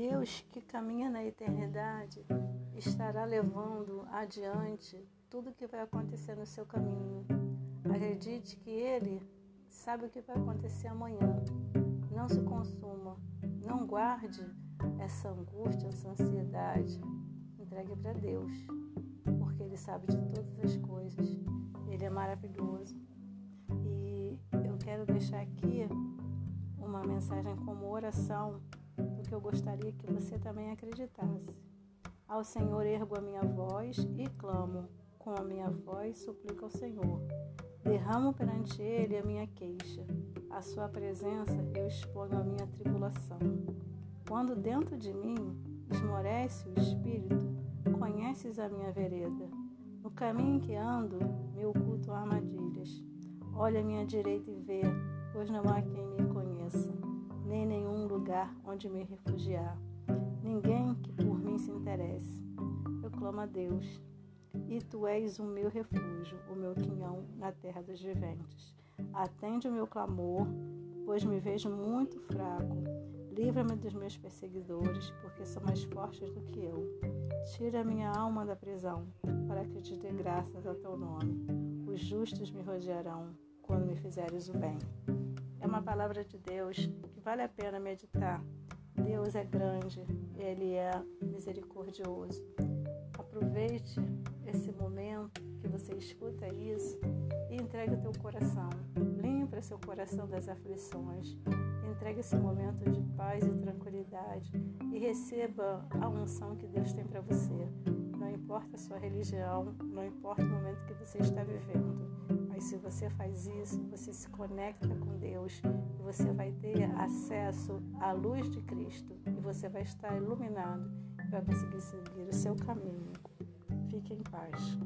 Deus que caminha na eternidade estará levando adiante tudo que vai acontecer no seu caminho. Acredite que Ele sabe o que vai acontecer amanhã. Não se consuma, não guarde essa angústia, essa ansiedade. Entregue para Deus, porque Ele sabe de todas as coisas. Ele é maravilhoso. E eu quero deixar aqui uma mensagem como oração, porque eu gostaria que você também acreditasse. Ao Senhor ergo a minha voz e clamo, com a minha voz suplico ao Senhor. Derramo perante Ele a minha queixa. À Sua presença eu exponho a minha tribulação. Quando dentro de mim esmorece o espírito, conheces a minha vereda. No caminho em que ando, me ocultam armadilhas. Olha à minha direita e vê, pois não há quem me lugar onde me refugiar. Ninguém que por mim se interesse. Eu clamo a Deus, e tu és o meu refúgio, o meu quinhão na terra dos viventes. Atende o meu clamor, pois me vejo muito fraco. Livra-me dos meus perseguidores, porque são mais fortes do que eu. Tira minha alma da prisão, para que te dê graças ao teu nome. Os justos me rodearão quando me fizeres o bem. É uma palavra de Deus vale a pena meditar. Deus é grande, Ele é misericordioso. Aproveite esse momento que você escuta isso e entregue o teu coração. Limpa seu coração das aflições. Entregue esse momento de paz e tranquilidade e receba a unção que Deus tem para você. Não importa a sua religião, não importa o momento que você está vivendo, mas se você faz isso, você se conecta com Deus e você vai ter acesso à luz de Cristo e você vai estar iluminado e vai conseguir seguir o seu caminho. Fique em paz.